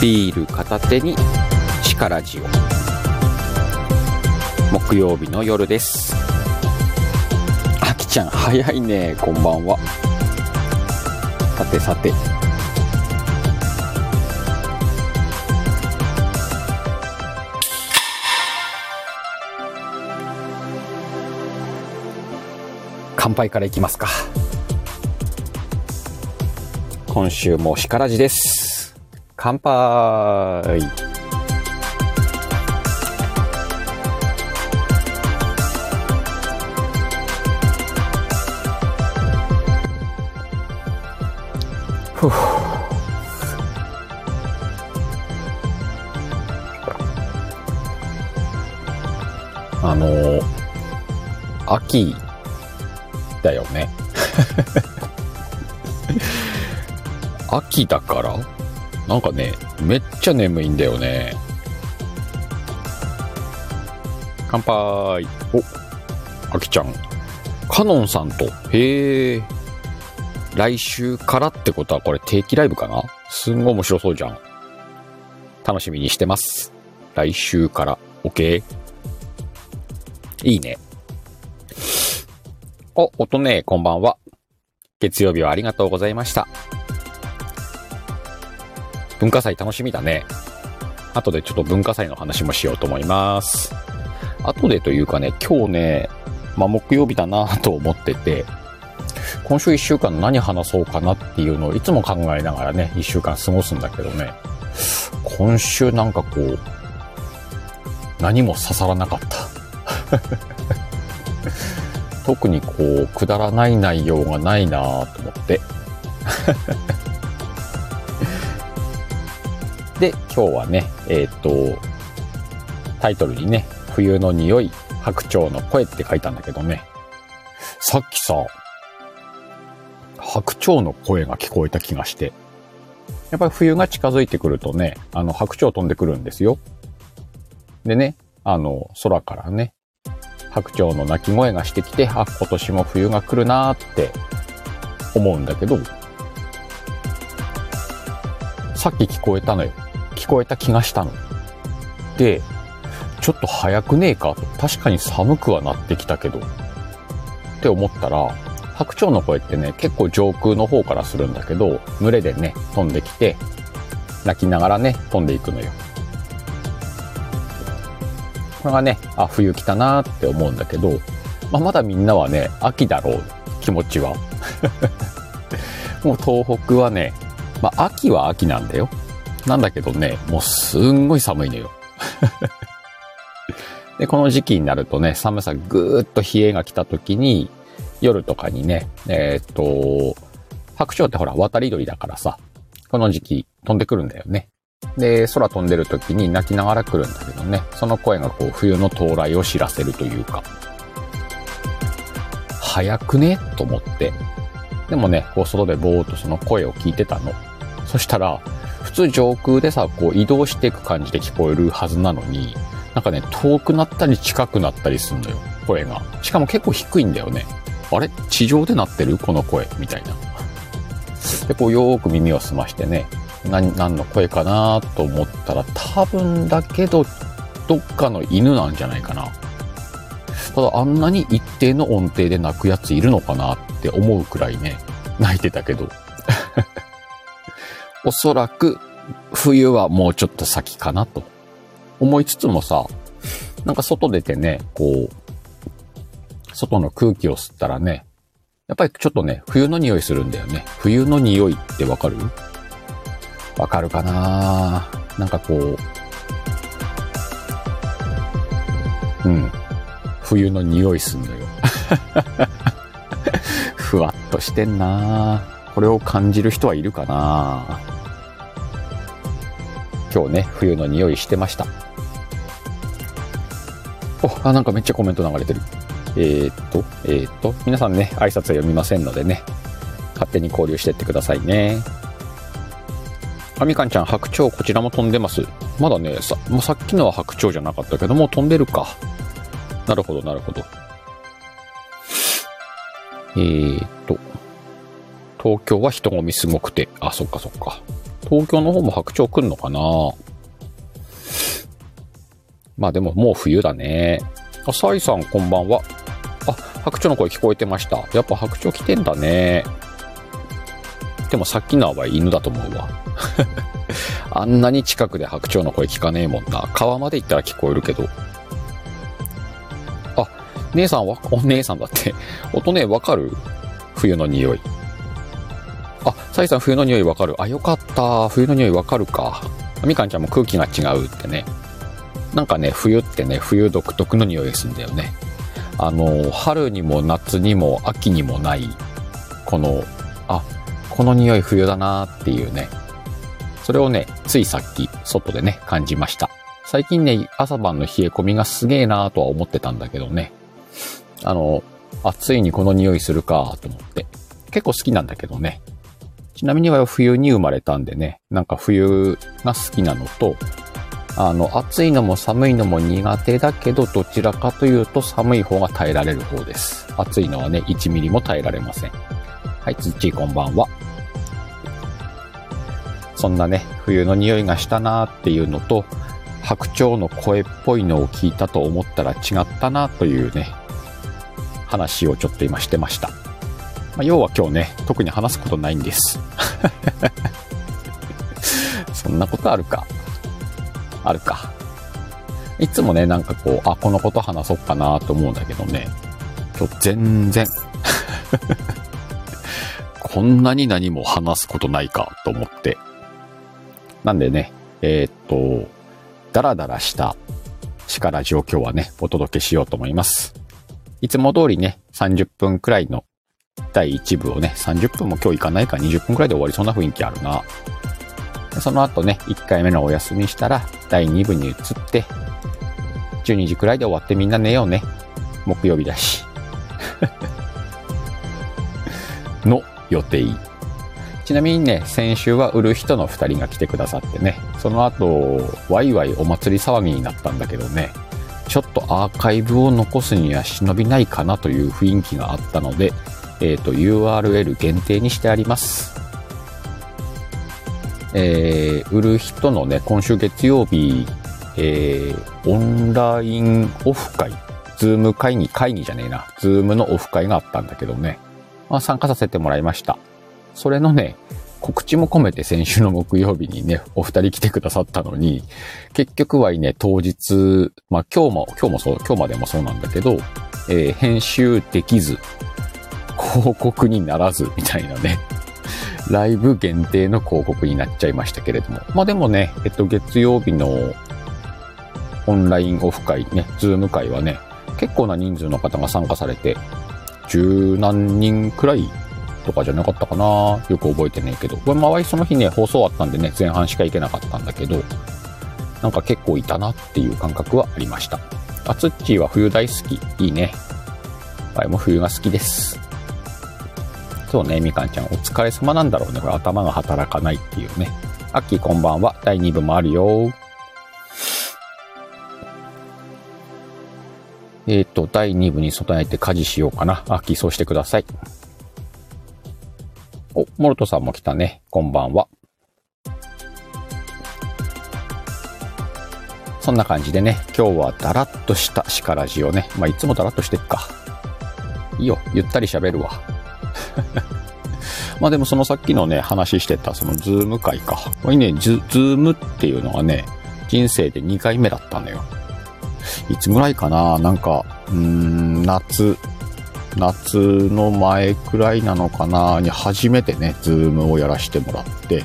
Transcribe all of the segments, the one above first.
ビール片手に力ジオ。木曜日の夜です。あきちゃん早いね。こんばんは。さてさて。乾杯からいきますか。今週もしからじです。乾杯。ふう。あの秋だよね。秋だから？なんかねめっちゃ眠いんだよね。乾杯。おあきちゃん。カノンさんと。へえ来週からってことはこれ定期ライブかな？すんごい面白そうじゃん。楽しみにしてます。来週から。OK いいね。お、音ねこんばんは。月曜日はありがとうございました。文化祭楽しみだね。後でちょっと文化祭の話もしようと思います。後でというかね、今日ね、まあ、木曜日だなと思ってて、今週一週間何話そうかなっていうのをいつも考えながらね、一週間過ごすんだけどね、今週なんかこう、何も刺さらなかった。特にこう、くだらない内容がないなぁと思って。で、今日はね、えっ、と、タイトルにね、冬の匂い、白鳥の声って書いたんだけどね、さっきさ、白鳥の声が聞こえた気がして、やっぱり冬が近づいてくるとね、あの、白鳥飛んでくるんですよ。でね、あの、空からね、白鳥の鳴き声がしてきて、あ、今年も冬が来るなーって思うんだけど、さっき聞こえたのよ。聞こえた気がしたの。で、ちょっと早くねえか。確かに寒くはなってきたけど。って思ったら、白鳥の声ってね、結構上空の方からするんだけど、群れでね、飛んできて、鳴きながらね、飛んでいくのよ。これがね、あ、冬来たなーって思うんだけど、まあ、まだみんなはね、秋だろう、気持ちは。もう東北はね、まあ、秋は秋なんだよ。なんだけどね、もうすんごい寒いのよ。で、この時期になるとね、寒さぐーっと冷えが来た時に、夜とかにね、えーっと、白鳥ってほら、渡り鳥だからさ、この時期飛んでくるんだよね。で、空飛んでる時に泣きながら来るんだけどね、その声がこう冬の到来を知らせるというか、早くね？と思って。でもね、こう外でぼーっとその声を聞いてたの。そしたら、普通上空でさ、こう移動していく感じで聞こえるはずなのに、なんかね、遠くなったり近くなったりするのよ、声が。しかも結構低いんだよね。あれ？地上で鳴ってる？この声みたいな。で、こうよーく耳を澄ましてね、何、何の声かなと思ったら、多分だけど、どっかの犬なんじゃないかな。ただ、あんなに一定の音程で鳴くやついるのかなって思うくらいね、泣いてたけど。おそらく、冬はもうちょっと先かなと思いつつもさ、なんか外出てね、こう、外の空気を吸ったらね、やっぱりちょっとね、冬の匂いするんだよね。冬の匂いってわかる？わかるかな？なんかこう、うん。冬の匂いすんのよ。ふわっとしてんなこれを感じる人はいるかな今日ね、冬の匂いしてました。お、あ、なんかめっちゃコメント流れてる。えー、っと、えー、っと、皆さんね、挨拶は読みませんのでね、勝手に交流してってくださいね。あみかんちゃん、白鳥、こちらも飛んでます。まだね、さ、もうさっきのは白鳥じゃなかったけども、飛んでるか。なるほど、なるほど。えー、っと、東京は人混みすごくて。あ、そっかそっか。東京の方も白鳥来んのかな？まあでももう冬だね。あ、サイさんこんばんは。あ、白鳥の声聞こえてました。やっぱ白鳥来てんだね。でもさっきのは犬だと思うわ。あんなに近くで白鳥の声聞かねえもんな。川まで行ったら聞こえるけど。あ、姉さんは、お姉さんだって。音ね、わかる？冬の匂い。あ、サイさん冬の匂いわかる。あ、よかった。冬の匂いわかるか。みかんちゃんも空気が違うってね。なんかね、冬ってね、冬独特の匂いがするんだよね。あの、春にも夏にも秋にもない、この、あ、この匂い冬だなっていうね。それをね、ついさっき、外でね、感じました。最近ね、朝晩の冷え込みがすげえなーとは思ってたんだけどね。あの、あ、ついにこの匂いするかと思って。結構好きなんだけどね。ちなみには冬に生まれたんでね、なんか冬が好きなのと、あの、暑いのも寒いのも苦手だけど、どちらかというと寒い方が耐えられる方です。暑いのはね、1ミリも耐えられません。はい、つっちーこんばんは。そんなね、冬の匂いがしたなーっていうのと、白鳥の声っぽいのを聞いたと思ったら違ったなというね、話をちょっと今してました。まあ、要は今日ね、特に話すことないんです。そんなことあるか？あるか。いつもね、なんかこう、あ、このこと話そうかなと思うんだけどね、今日全然 こんなに何も話すことないかと思って。なんでね、えー、っと、ダラダラした力状況はね、お届けしようと思います。いつも通りね、30分くらいの第1部をね、30分も今日いかないか20分くらいで終わりそうな雰囲気あるな。その後ね、1回目のお休みしたら、第2部に移って、12時くらいで終わってみんな寝ようね。木曜日だし。の予定。ちなみにね、先週は売る人の2人が来てくださってね、その後、ワイワイお祭り騒ぎになったんだけどね、ちょっとアーカイブを残すには忍びないかなという雰囲気があったので、えっ、ー、と、URL 限定にしてあります。えー、売る人のね、今週月曜日、えー、オンラインオフ会、 Zoom 会議、会議じゃねえな、 Zoom のオフ会があったんだけどね、まあ、参加させてもらいました。それのね、告知も込めて先週の木曜日にね、お二人来てくださったのに、結局はね、当日、まあ今日も、今日もそう、今日までもそうなんだけど、えー、編集できず、広告にならず、みたいなね、ライブ限定の広告になっちゃいましたけれども。まあでもね、えっと、月曜日のオンラインオフ会ね、ズーム会はね、結構な人数の方が参加されて、十何人くらいとかじゃなかったかなよく覚えてねえけど。これ周りその日ね、放送あったんでね、前半しか行けなかったんだけど、なんか結構いたなっていう感覚はありました。あつっちーは冬大好き。いいね。はい、も冬が好きです。そうね、みかんちゃん、お疲れ様なんだろうね。これ頭が働かないっていうね。アッキーこんばんは。第2部もあるよ。えっ、ー、と、第2部に備えて家事しようかな。アッキーそうしてください。お、モルトさんも来たね。こんばんは。そんな感じでね、今日はダラッとしたシカラジをね、まあ、いつもダラッとしてっか。いいよ、ゆったり喋るわ。まあでもそのさっきのね、話してたその Zoom 会か。これね、 Zoom っていうのがね、人生で2回目だったのよ。いつぐらいかな？なんか、うん、夏、夏の前くらいなのかな？に初めてね、 Zoom をやらせてもらって、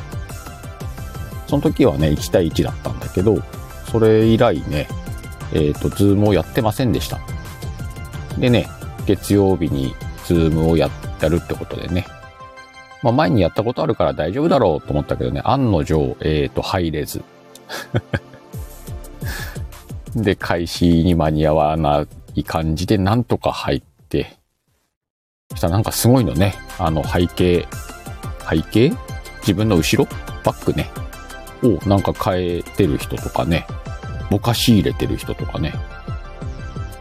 その時はね、1対1だったんだけど、それ以来ね、えっ、ー、と、 Zoom をやってませんでした。でね、月曜日にズームをやっやるってことでね。まあ前にやったことあるから大丈夫だろうと思ったけどね、案の定、えっ、ー、と、入れず。で、開始に間に合わない感じでなんとか入って、そしたらなんかすごいのね、あの背景、背景？自分の後ろ？バックね。をなんか変えてる人とかね、ぼかし入れてる人とかね、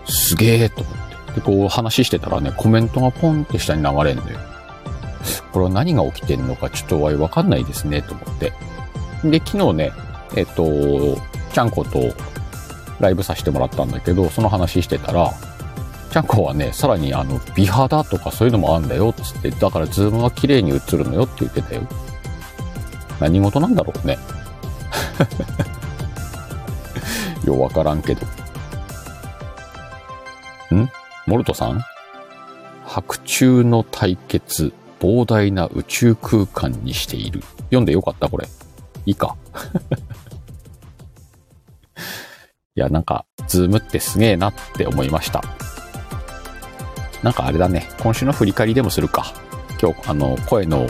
すげえと思っ。で、こう話してたらね、コメントがポンって下に流れんのよ。これは何が起きてんのかちょっとわかんないですね、と思って。で、昨日ね、えっと、ちゃんことライブさせてもらったんだけど、その話してたら、ちゃんこはね、さらにあの、美肌とかそういうのもあんだよ、つって、だからズームは綺麗に映るのよって言ってたよ。何事なんだろうね。ようわからんけど。ん？モルトさん？白昼の対決、膨大な宇宙空間にしている。読んでよかったこれ。いいか。いや、なんか、ズームってすげえなって思いました。なんかあれだね、今週の振り返りでもするか。今日、あの、声の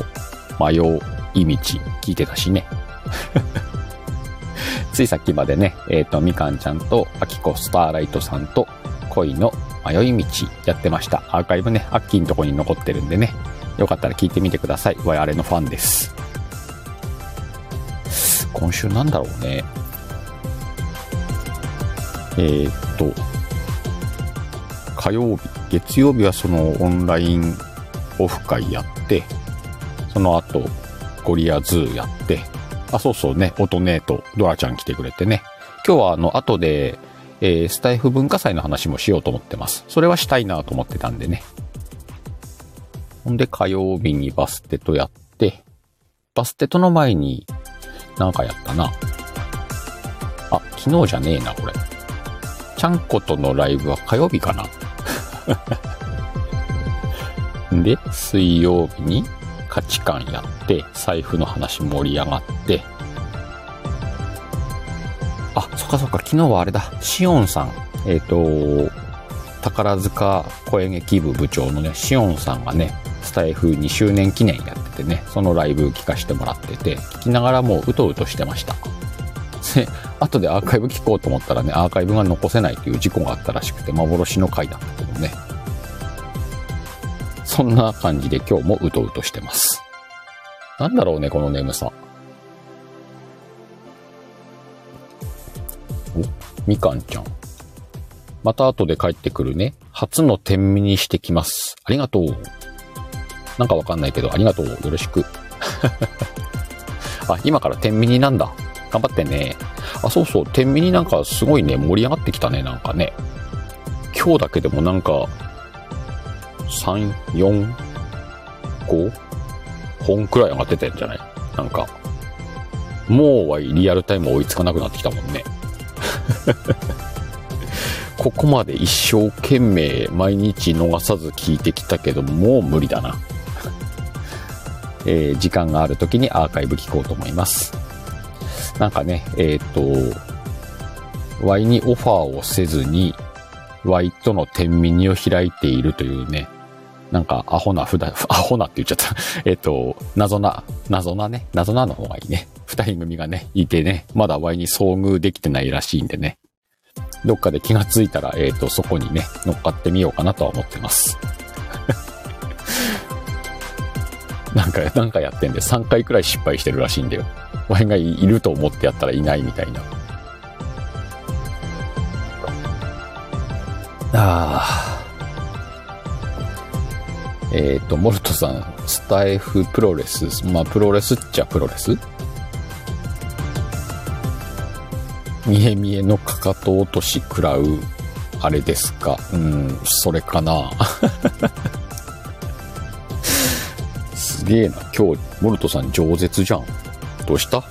迷うい道聞いてたしね。ついさっきまでね、えっ、ー、と、みかんちゃんと、あきこスターライトさんと、恋の迷い道やってました。アーカイブね、アッキーのとこに残ってるんでね、よかったら聞いてみてください。我々のファンです。今週なんだろうね。えー、っと、火曜日、月曜日はそのオンラインオフ会やって、その後、ゴリアズーやって、あ、そうそうね、音ネーとドラちゃん来てくれてね。今日はあの、後で、えー、スタエフ文化祭の話もしようと思ってます。それはしたいなと思ってたんでね。ほんで火曜日にバステとやって、バステとの前になんかやったな。あ、昨日じゃねえな、これ。ちゃんことのライブは火曜日かな。で、水曜日に価値観やって、財布の話盛り上がって、あ、そっかそっか、昨日はあれだ、シオンさん、えっ、ー、と、宝塚声劇部部長のね、シオンさんがね、スタイフ2周年記念やっててね、そのライブ聞かせてもらってて、聞きながらもううとうとしてました。で、後でアーカイブ聞こうと思ったらね、アーカイブが残せないという事故があったらしくて、幻の回だったけどね。そんな感じで今日もうとうとしてます。なんだろうね、この眠さ。みかんちゃん。また後で帰ってくるね。初の天秤にしてきます。ありがとう。なんかわかんないけど、ありがとう。よろしく。あ、今から天秤なんだ。頑張ってね。あ、そうそう。天秤なんかすごいね、盛り上がってきたね。なんかね。今日だけでもなんか、3、4、5本くらい上がってたんじゃない？なんか。もうはリアルタイム追いつかなくなってきたもんね。ここまで一生懸命毎日逃さず聞いてきたけど、もう無理だな。えー、時間がある時にアーカイブ聞こうと思います。なんかね、えっ、と、Y にオファーをせずに、Y との天秤を開いているというね、なんかアホなふだ、アホなって言っちゃった。えっと、謎な、謎なね、謎なの方がいいね。二人組がね、いてね、まだ Y に遭遇できてないらしいんでね。どっかで気がついたら、えっ、ー、と、そこにね、乗っかってみようかなとは思ってます。なんか、なんかやってんで、3回くらい失敗してるらしいんだよ。Y がいると思ってやったらいないみたいな。ああ。えっ、ー、と、モルトさん、スタイフプロレス、まあ、プロレスっちゃプロレス？見え見えのかかと落とし食らう、あれですか？うん、それかな。すげえな。今日、モルトさん饒舌じゃん。どうした？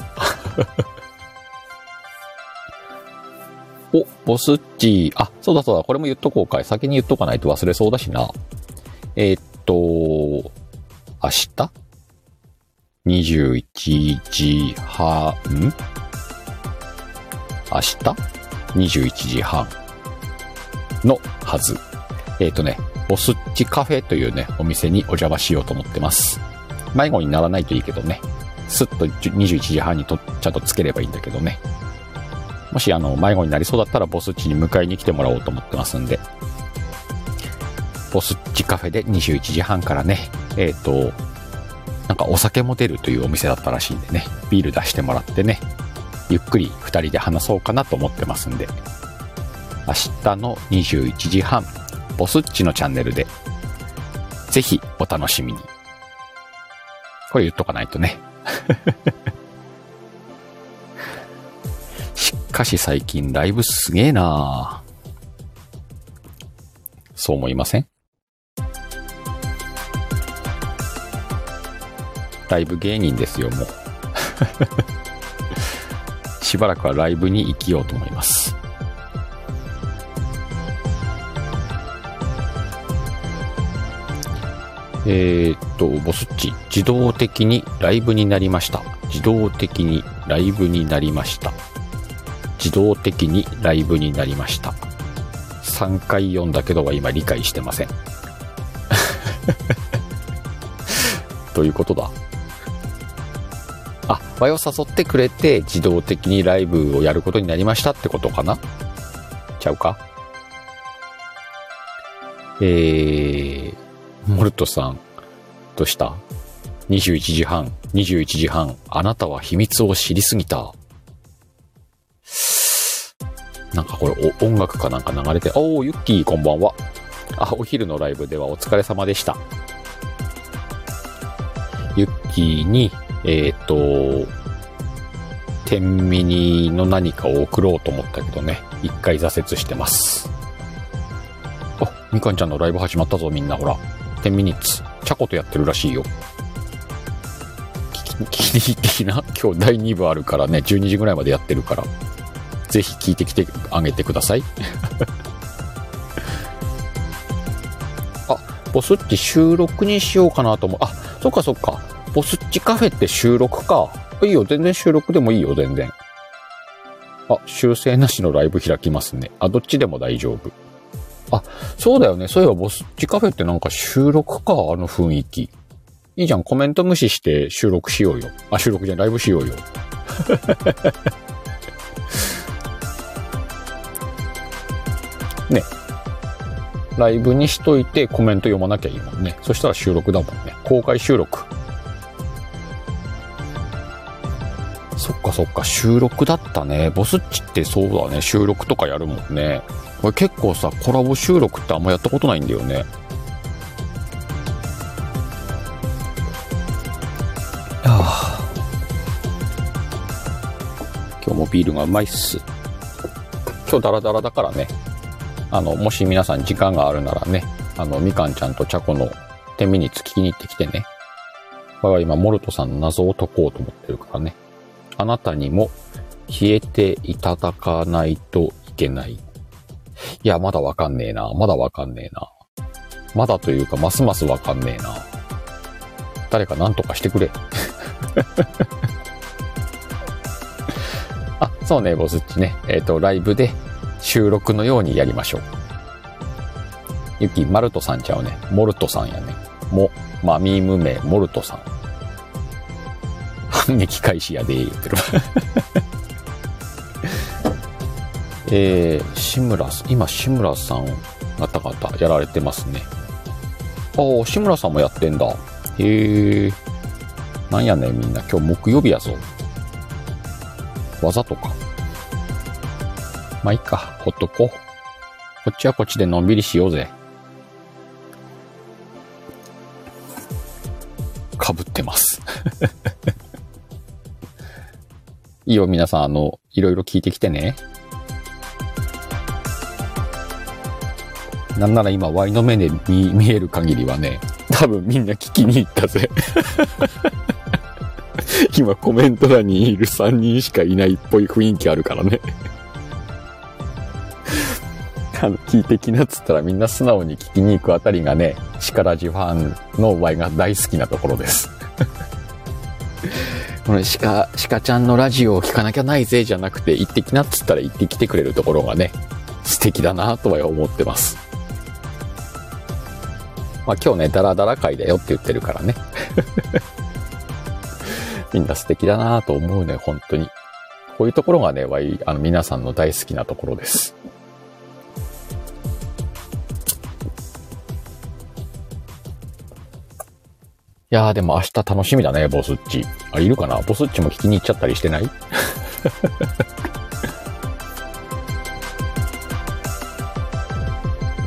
お、ボスッチあ、そうだそうだ。これも言っとこうかい。先に言っとかないと忘れそうだしな。えー、っと、明日 ?21 時半？明日 ?21 時半のはず。えっ、とね、ボスッチカフェというね、お店にお邪魔しようと思ってます。迷子にならないといいけどね。すっと21時半にとちゃんとつければいいんだけどね。もしあの、迷子になりそうだったらボスッチに迎えに来てもらおうと思ってますんで。ボスッチカフェで21時半からね、えっ、ー、と、なんかお酒も出るというお店だったらしいんでね、ビール出してもらってね、ゆっくり2人で話そうかなと思ってますんで、明日の21時半、ボスッチのチャンネルで、ぜひお楽しみに。これ言っとかないとね。しかし最近ライブすげえなそう思いません？ライブ芸人ですよ、もう。しばらくはライブに生きようと思います。えー、っと、ボスッチ、自動的にライブになりました。自動的にライブになりました。自動的にライブになりました。3回読んだけどは今理解してません。どういうことだあ、場を誘ってくれて自動的にライブをやることになりましたってことかな？ちゃうか？えー、モルトさん、どうした ?21 時半、21時半、あなたは秘密を知りすぎた。なんかこれお音楽かなんか流れて、おー、ユッキーこんばんは。あ、お昼のライブではお疲れ様でした。ユッキーに、えっ、ー、と、天ミニの何かを送ろうと思ったけどね、一回挫折してます。あ、みかんちゃんのライブ始まったぞみんなほら。10ミニッツ。チャコとやってるらしいよ。聞きに行ってきな。今日第2部あるからね、12時ぐらいまでやってるから。ぜひ聞いてきてあげてください。あ、ボスッチ収録にしようかなと思う。あ、そっかそっか。ボスッチカフェって収録か。いいよ、全然収録でもいいよ、全然。あ、修正なしのライブ開きますね。あ、どっちでも大丈夫。あ、そうだよね。そういえばボスッチカフェってなんか収録か、あの雰囲気。いいじゃん、コメント無視して収録しようよ。あ、収録じゃんライブしようよ。ね。ライブにしといてコメント読まなきゃいいもんね。そしたら収録だもんね。公開収録。そっかそっか、収録だったね。ボスッチってそうだね。収録とかやるもんね。これ結構さ、コラボ収録ってあんまやったことないんだよね。あ今日もビールがうまいっす。今日ダラダラだからね。あの、もし皆さん時間があるならね、あの、みかんちゃんとチャコの10ミニッツ聞きに行ってきてね。これは今、モルトさんの謎を解こうと思ってるからね。あなたにも消えていただかないといけない。いや、まだわかんねえな。まだわかんねえな。まだというか、ますますわかんねえな。誰か何とかしてくれ。あ、そうね、ボスッチね。えっ、ー、と、ライブで収録のようにやりましょう。ゆき、マルトさんちゃうね。モルトさんやね。も、まみむめ、モルトさん。反撃開始やで、言ってる。えー、志村、今志村さん方々やられてますね。ああ、志村さんもやってんだ。へえ。なんやねんみんな。今日木曜日やぞ。わざとか。まあいいか。ほっとこう。こっちはこっちでのんびりしようぜ。いいよ、皆さん、あの、いろいろ聞いてきてね。なんなら今、ワイの目で見見える限りはね、多分みんな聞きに行ったぜ。今コメント欄にいる3人しかいないっぽい雰囲気あるからね。あの、聞いてきなっつったらみんな素直に聞きに行くあたりがね、力ジファンのワイが大好きなところです。この鹿、鹿ちゃんのラジオを聞かなきゃないぜじゃなくて、行ってきなっつったら行ってきてくれるところがね、素敵だなとは思ってます。まあ今日ね、ダラダラ会だよって言ってるからね。みんな素敵だなと思うね、本当に。こういうところがね、わい、あの皆さんの大好きなところです。やーでも明日楽しみだね、ボスッチ。あ、いるかな？ボスッチも聞きに行っちゃったりしてない？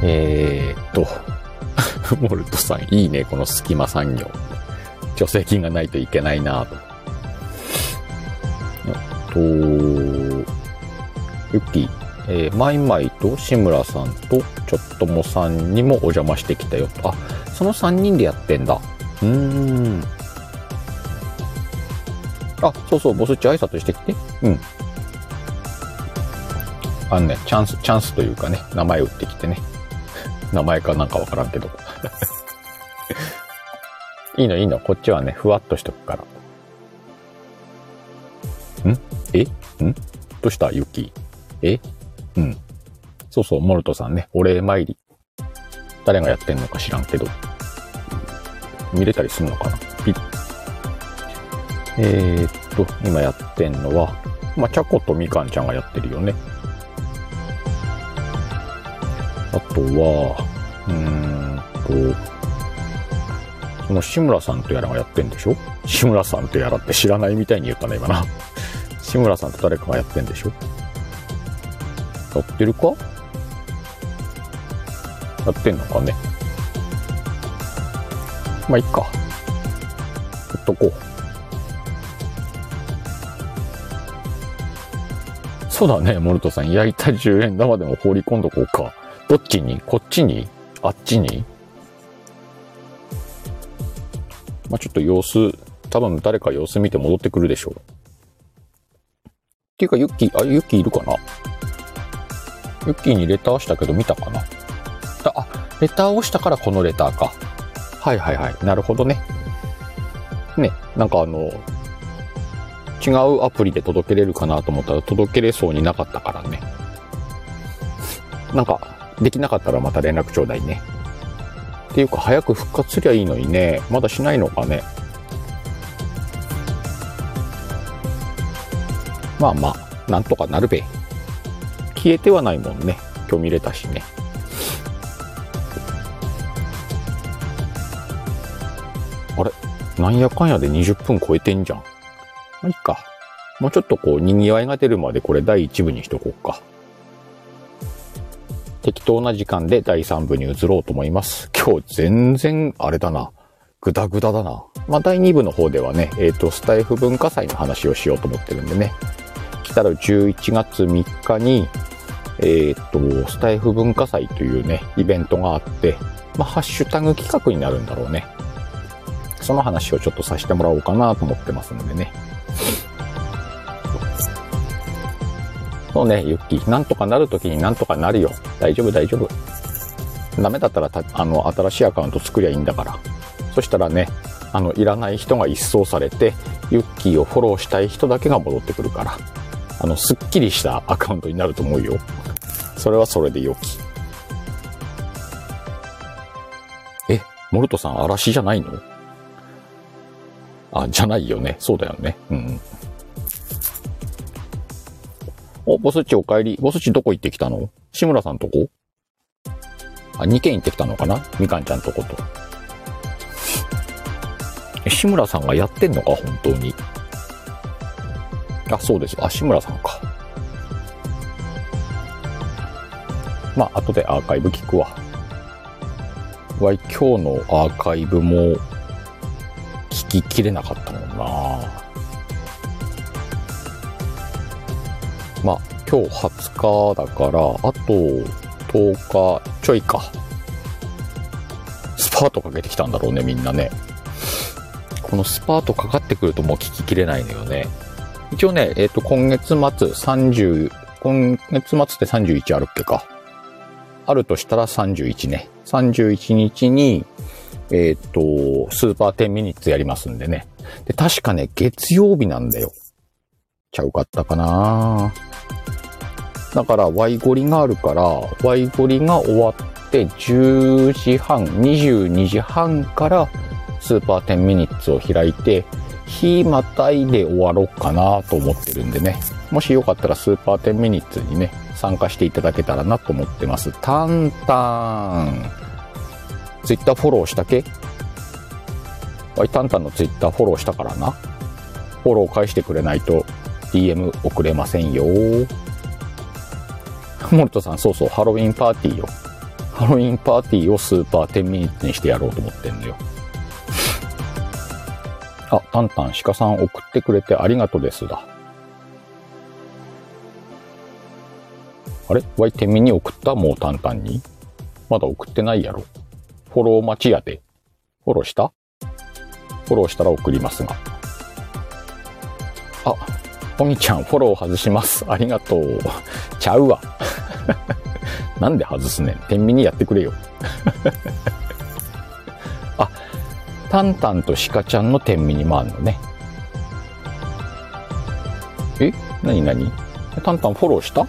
えーっと、モルトさん、いいね、この隙間産業。助成金がないといけないなと。と、ユッキー、えー、マイマイと志村さんとちょっともさんにもお邪魔してきたよと。あ、その3人でやってんだ。うーん。あ、そうそう、ボスっち挨拶してきて。うん。あのね、チャンス、チャンスというかね、名前打ってきてね。名前かなんかわからんけど。いいのいいの、こっちはね、ふわっとしとくから。ん？え？ん？どうした？ユキえ？うん。そうそう、モルトさんね、お礼参り。誰がやってんのか知らんけど。見れたりすんのかな？ピッ。えー、っと、今やってんのは、まあ、チャコとみかんちゃんがやってるよね。あとは、うーんと、その志村さんとやらがやってんでしょ？志村さんとやらって知らないみたいに言ったね、今な。志村さんと誰かがやってんでしょ？やってるか？やってんのかね？まあ、いっか。ほっとこう。そうだね、モルトさん。焼いた10円玉でも放り込んどこうか。どっちに？こっちに？あっちに？まあ、ちょっと様子、多分誰か様子見て戻ってくるでしょう。っていうか、ユッキー、あ、ユッキーいるかな？ユッキーにレターしたけど見たかな？あ、レターをしたからこのレターか。はいはいはい。なるほどね。ね、なんかあの、違うアプリで届けれるかなと思ったら届けれそうになかったからね。なんか、できなかったらまた連絡ちょうだいね。っていうか早く復活すりゃいいのにね。まだしないのかね。まあまあ、なんとかなるべ。消えてはないもんね。今日見れたしね。あれ？なんやかんやで20分超えてんじゃん。まあ、いいか。もうちょっとこう、賑わいが出るまでこれ第1部にしとこうか。適当な時間で第3部に移ろうと思います。今日全然、あれだな。ぐだぐだだな。まあ、第2部の方ではね、えっ、ー、と、スタイフ文化祭の話をしようと思ってるんでね。来たら11月3日に、えっ、ー、と、スタイフ文化祭というね、イベントがあって、まあ、ハッシュタグ企画になるんだろうね。その話をちょっとさせてもらおうかなと思ってますんでね。そうね、ユッキー。なんとかなるときになんとかなるよ。大丈夫、大丈夫。ダメだったらあの、新しいアカウント作りゃいいんだから。そしたらね、あの、いらない人が一掃されて、ユッキーをフォローしたい人だけが戻ってくるから。あの、すっきりしたアカウントになると思うよ。それはそれで良き。え、モルトさん嵐じゃないの？あ、じゃないよね。そうだよね。うん。お、ボスっちお帰り。ボスっちどこ行ってきたの？志村さんとこ？あ、2軒行ってきたのかな？みかんちゃんとこと。志村さんがやってんのか？本当に。あ、そうです。あ、志村さんか。まあ、後でアーカイブ聞くわ。わい、今日のアーカイブもききれなかったもんなまあ、今日20日だから、あと10日ちょいか。スパートかけてきたんだろうね、みんなね。このスパートかかってくるともう聞ききれないのよね。一応ね、えっ、ー、と、今月末30、今月末って31あるっけか。あるとしたら31ね。31日に、えっ、と、スーパー10ミニッツやりますんでね。で、確かね、月曜日なんだよ。ちゃうかったかなだから Y ゴリがあるから、Y ゴリが終わって10時半、22時半からスーパー10ミニッツを開いて、日またいで終わろうかなと思ってるんでね。もしよかったらスーパー10ミニッツにね、参加していただけたらなと思ってます。タンタン。ツイッターフォローしたけ？ワイタンタンのツイッターフォローしたからな。フォロー返してくれないと DM 送れませんよ。モルトさん、そうそう、ハロウィンパーティーよ。ハロウィンパーティーをスーパー10ミニッツにしてやろうと思ってんのよ。あ、タンタン鹿さん送ってくれてありがとうですだ。あれ？ワイ天秤に送った？もうタンタンに？まだ送ってないやろ。フォロー待ちやで。フォローした？フォローしたら送りますが。あ、おみちゃんフォロー外します。ありがとう。ちゃうわ。なんで外すねん？天秤にやってくれよ。あ、タンタンとシカちゃんの天秤にもあんのね。え？なになにタンタンフォローした？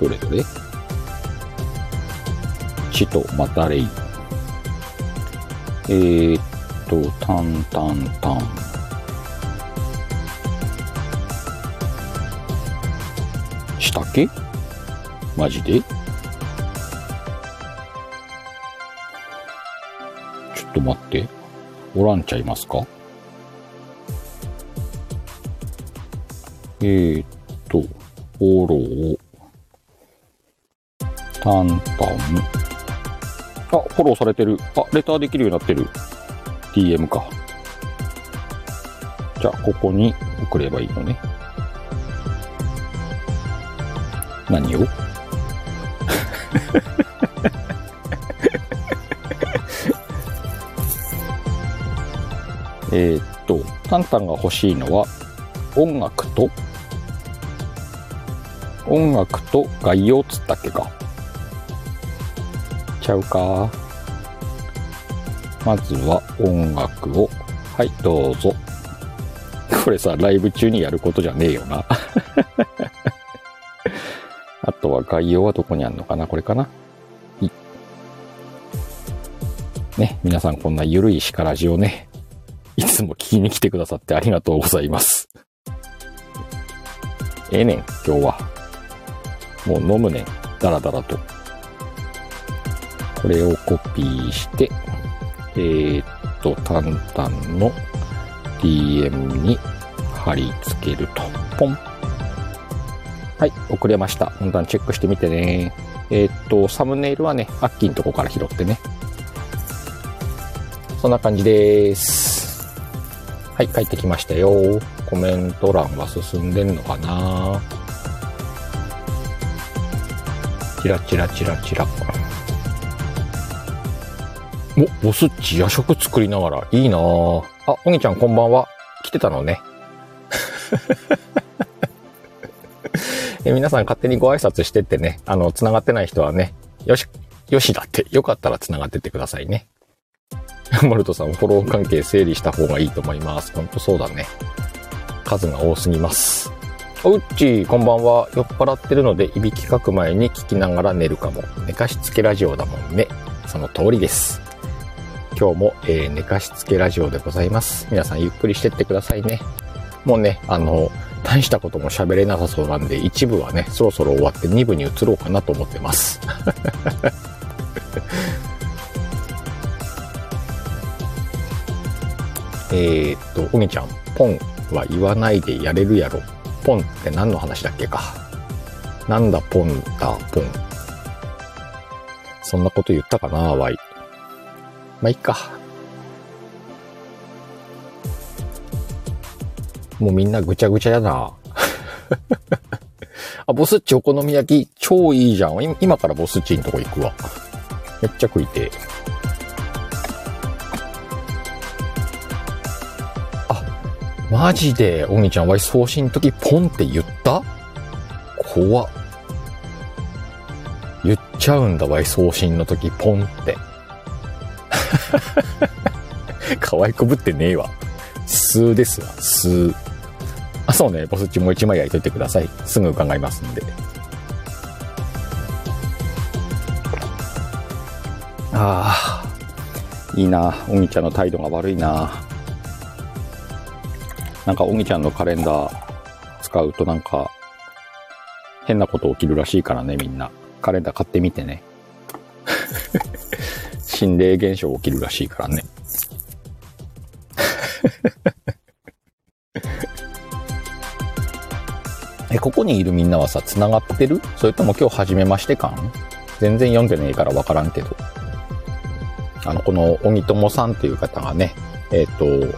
どれどれ？ちとまたれい。えー、っと、タンタンタン。したっけ？マジで？ちょっと待って。おらんちゃいますか？えー、っと、フォロー、タンタン。あ、フォローされてる。あ、レターできるようになってる。DM か。じゃあ、ここに送ればいいのね。何を？えっと、タンタンが欲しいのは、音楽と、音楽と概要っつったっけか。ちゃうか。まずは音楽を。はい、どうぞ。これさ、ライブ中にやることじゃねえよな。あとは概要はどこにあるのかなこれかないね、皆さんこんなゆるいしからじをね、いつも聞きに来てくださってありがとうございます。ええねん、今日は。もう飲むねん、だらだらと。これをコピーして、えー、っと、タンタンの DM に貼り付けると。ポン。はい、遅れました。タンタンチェックしてみてね。えー、っと、サムネイルはね、アッキーのとこから拾ってね。そんな感じです。はい、帰ってきましたよ。コメント欄は進んでんのかなチラチラチラチラ。お、ボスっち夜食作りながら、いいな。あ、おぎちゃんこんばんは。来てたのね。え皆さん勝手にご挨拶してってね、あの、繋がってない人はね、よし、よしだって、よかったら繋がってってくださいね。モルトさん、フォロー関係整理した方がいいと思います。ほんとそうだね。数が多すぎます。おうっち、こんばんは。酔っ払ってるので、いびきかく前に聞きながら寝るかも。寝かしつけラジオだもんね。その通りです。今日も、えー、寝かしつけラジオでございます。皆さんゆっくりしてってくださいね。もうね、あの、大したことも喋れなさそうなんで、一部はね、そろそろ終わって二部に移ろうかなと思ってます。えっと、おみちゃん、ポンは言わないでやれるやろ。ポンって何の話だっけか。なんだポンだ、ポン。そんなこと言ったかな、ワイ。まあ、いっか。もうみんなぐちゃぐちゃやな。あ、ボスッチお好み焼き超いいじゃん。今からボスッチんとこ行くわ。めっちゃ食いてあ、マジで、おみちゃん、わい送信の時ポンって言った？怖っ。言っちゃうんだわい、送信の時ポンって。可愛くぶってねえわ。ーですわ、ー。あ、そうね、ボスッチもう一枚焼いといてください。すぐ伺いますんで。ああ、いいな。おぎちゃんの態度が悪いな。なんかおぎちゃんのカレンダー使うとなんか変なこと起きるらしいからね、みんな。カレンダー買ってみてね。心霊現象起きるらしいからね。え、ここにいるみんなはさ、繋がってる？それとも今日初めまして感全然読んでねえからわからんけど。あの、この、おみともさんっていう方がね、えっ、ー、と、今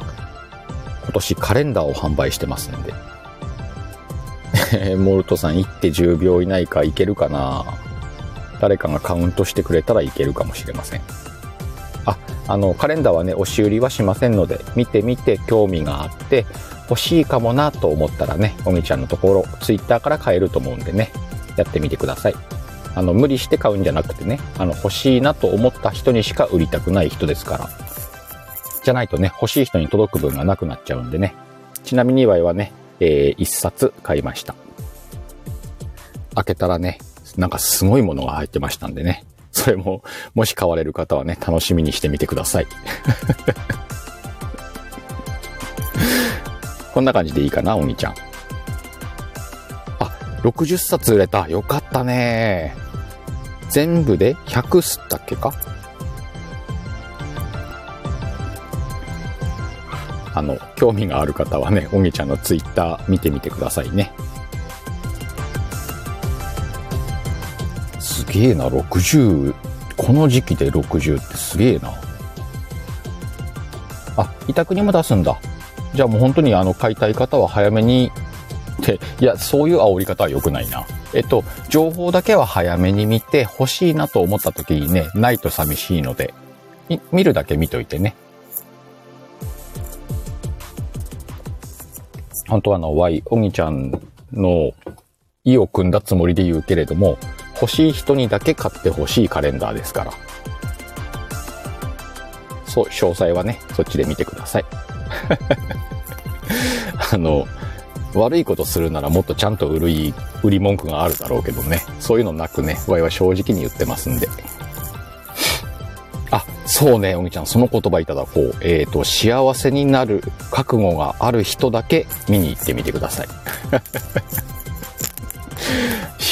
年カレンダーを販売してますんで。モルトさん行って10秒以内かいけるかな？誰かがカウントしてくれたらいけるかもしれません。あ、の、カレンダーはね、押し売りはしませんので、見てみて興味があって、欲しいかもなと思ったらね、おみちゃんのところ、ツイッターから買えると思うんでね、やってみてください。あの、無理して買うんじゃなくてね、あの、欲しいなと思った人にしか売りたくない人ですから。じゃないとね、欲しい人に届く分がなくなっちゃうんでね。ちなみに祝いはね、えー、一冊買いました。開けたらね、なんかすごいものが入ってましたんでね。それも、もし買われる方はね、楽しみにしてみてください。こんな感じでいいかな、お兄ちゃん。あ、60冊売れた。よかったね。全部で100すったっけか？あの、興味がある方はね、おぎちゃんのツイッター見てみてくださいね。げえな、60。この時期で60ってすげえな。あ、委託にも出すんだ。じゃあもう本当にあの買いたい方は早めにって、いや、そういう煽り方は良くないな。えっと、情報だけは早めに見て欲しいなと思った時にね、ないと寂しいので、見るだけ見といてね。本当はあの、Y、おぎちゃんの意を組んだつもりで言うけれども、欲しい人にだけ買って欲しいカレンダーですから。そう、詳細はね、そっちで見てください。あの、悪いことするならもっとちゃんと売るい、売り文句があるだろうけどね。そういうのなくね、ワイは正直に言ってますんで。あ、そうね、おみちゃん、その言葉いただこう。えっ、ー、と、幸せになる覚悟がある人だけ見に行ってみてください。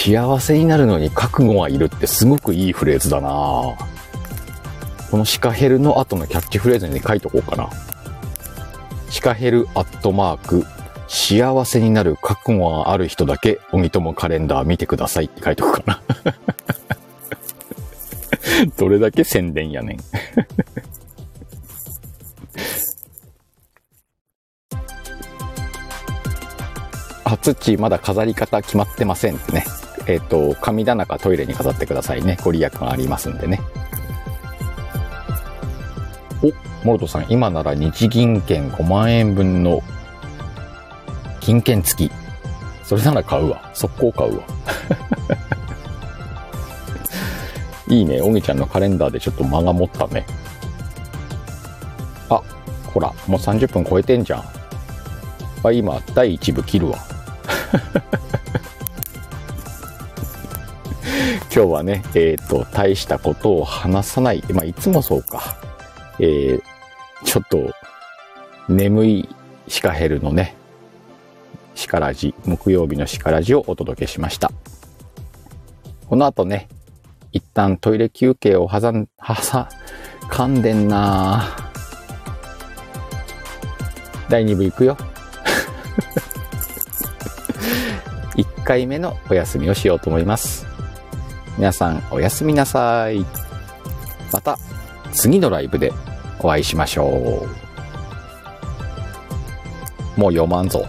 幸せになるのに覚悟がいるってすごくいいフレーズだなこのシカヘルの後のキャッチフレーズに書いとこうかな。シカヘルアットマーク、幸せになる覚悟がある人だけ、おぎともカレンダー見てくださいって書いとくかな。どれだけ宣伝やねん あ、ツッチーまだ飾り方決まってませんってね。えっ、と、神棚かトイレに飾ってくださいね。ご利益がありますんでね。お、モルトさん、今なら日銀券5万円分の金券付き。それなら買うわ。速攻買うわ。いいね。おぎちゃんのカレンダーでちょっと間が持ったね。あ、ほら、もう30分超えてんじゃん。あ、今、第1部切るわ。今日はね、えっ、ー、と、大したことを話さない。まあ、いつもそうか。えー、ちょっと、眠いシカヘルのね、シカラジ、木曜日のシカラジをお届けしました。この後ね、一旦トイレ休憩を挟ん、挟、噛んでんな第2部行くよ。1回目のお休みをしようと思います。皆さんおやすみなさい。また次のライブでお会いしましょう。もう読まんぞ。